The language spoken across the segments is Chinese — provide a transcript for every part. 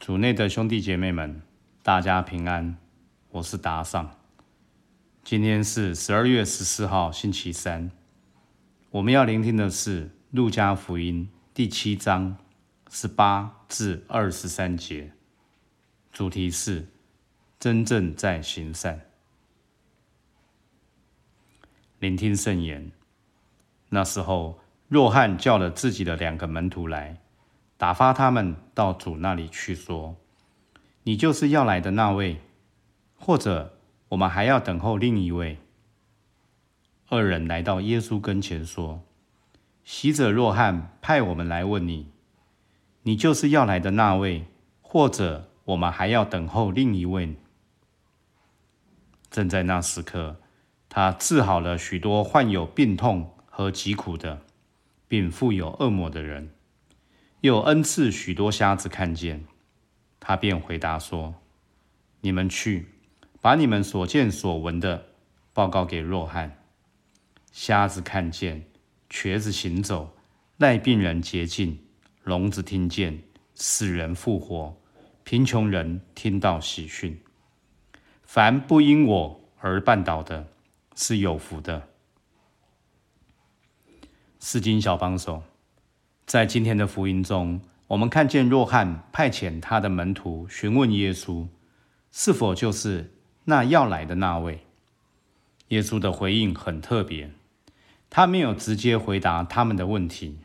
主内的兄弟姐妹们，大家平安，我是达尚。今天是十二月十四号，星期三。我们要聆听的是《路加福音》第七章十八至二十三节，主题是真正在行善。聆听圣言。那时候，若翰叫了自己的两个门徒来。打发他们到主那里去，说：“你就是要来的那位，或者我们还要等候另一位。”二人来到耶稣跟前，说：“洗者若翰派我们来问你，你就是要来的那位，或者我们还要等候另一位？”正在那时刻，他治好了许多患有病痛和疾苦的，并富有恶魔的人。又恩赐许多瞎子看见，他便回答说：“你们去，把你们所见所闻的报告给若翰。瞎子看见，瘸子行走，赖病人洁净，聋子听见，死人复活，贫穷人听到喜讯。凡不因我而绊倒的，是有福的。”四经小帮手。在今天的福音中，我们看见若翰派遣他的门徒询问耶稣，是否就是那要来的那位。耶稣的回应很特别，他没有直接回答他们的问题，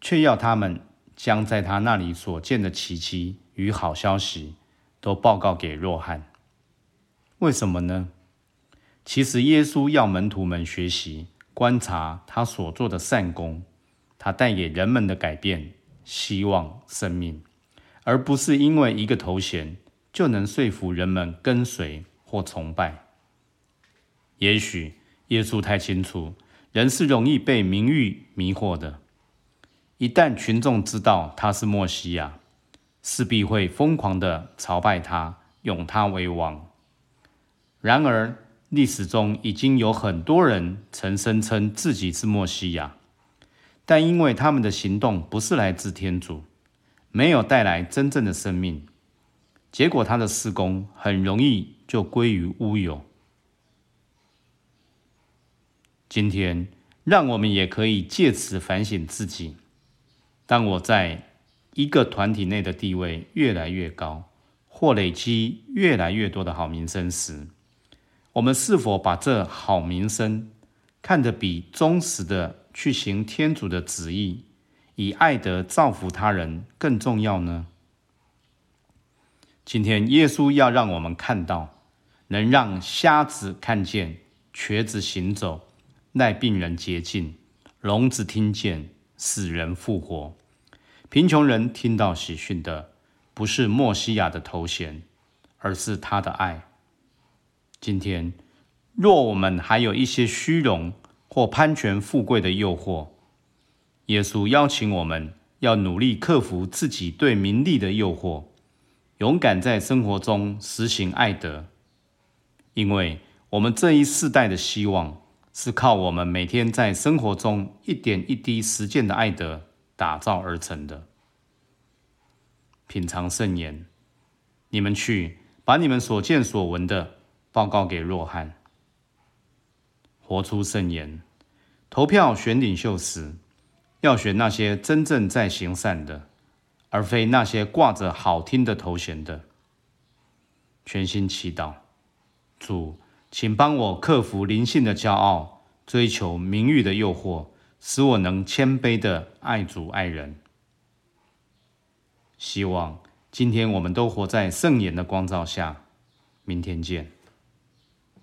却要他们将在他那里所见的奇迹与好消息都报告给若翰。为什么呢？其实耶稣要门徒们学习观察他所做的善功。他带给人们的改变、希望、生命，而不是因为一个头衔就能说服人们跟随或崇拜。也许耶稣太清楚，人是容易被名誉迷惑的。一旦群众知道他是墨西亚，势必会疯狂的朝拜他，拥他为王。然而，历史中已经有很多人曾声称自己是墨西亚。但因为他们的行动不是来自天主，没有带来真正的生命，结果他的施工很容易就归于乌有。今天，让我们也可以借此反省自己：当我在一个团体内的地位越来越高，或累积越来越多的好名声时，我们是否把这好名声看得比忠实的？去行天主的旨意，以爱德造福他人更重要呢？今天耶稣要让我们看到，能让瞎子看见、瘸子行走、赖病人洁净、聋子听见、死人复活、贫穷人听到喜讯的，不是莫西亚的头衔，而是他的爱。今天，若我们还有一些虚荣，或攀权富贵的诱惑，耶稣邀请我们要努力克服自己对名利的诱惑，勇敢在生活中实行爱德，因为我们这一世代的希望是靠我们每天在生活中一点一滴实践的爱德打造而成的。品尝圣言，你们去把你们所见所闻的报告给若翰。活出圣言。投票选领袖时，要选那些真正在行善的，而非那些挂着好听的头衔的。全心祈祷，主，请帮我克服灵性的骄傲，追求名誉的诱惑，使我能谦卑的爱主爱人。希望今天我们都活在圣言的光照下。明天见。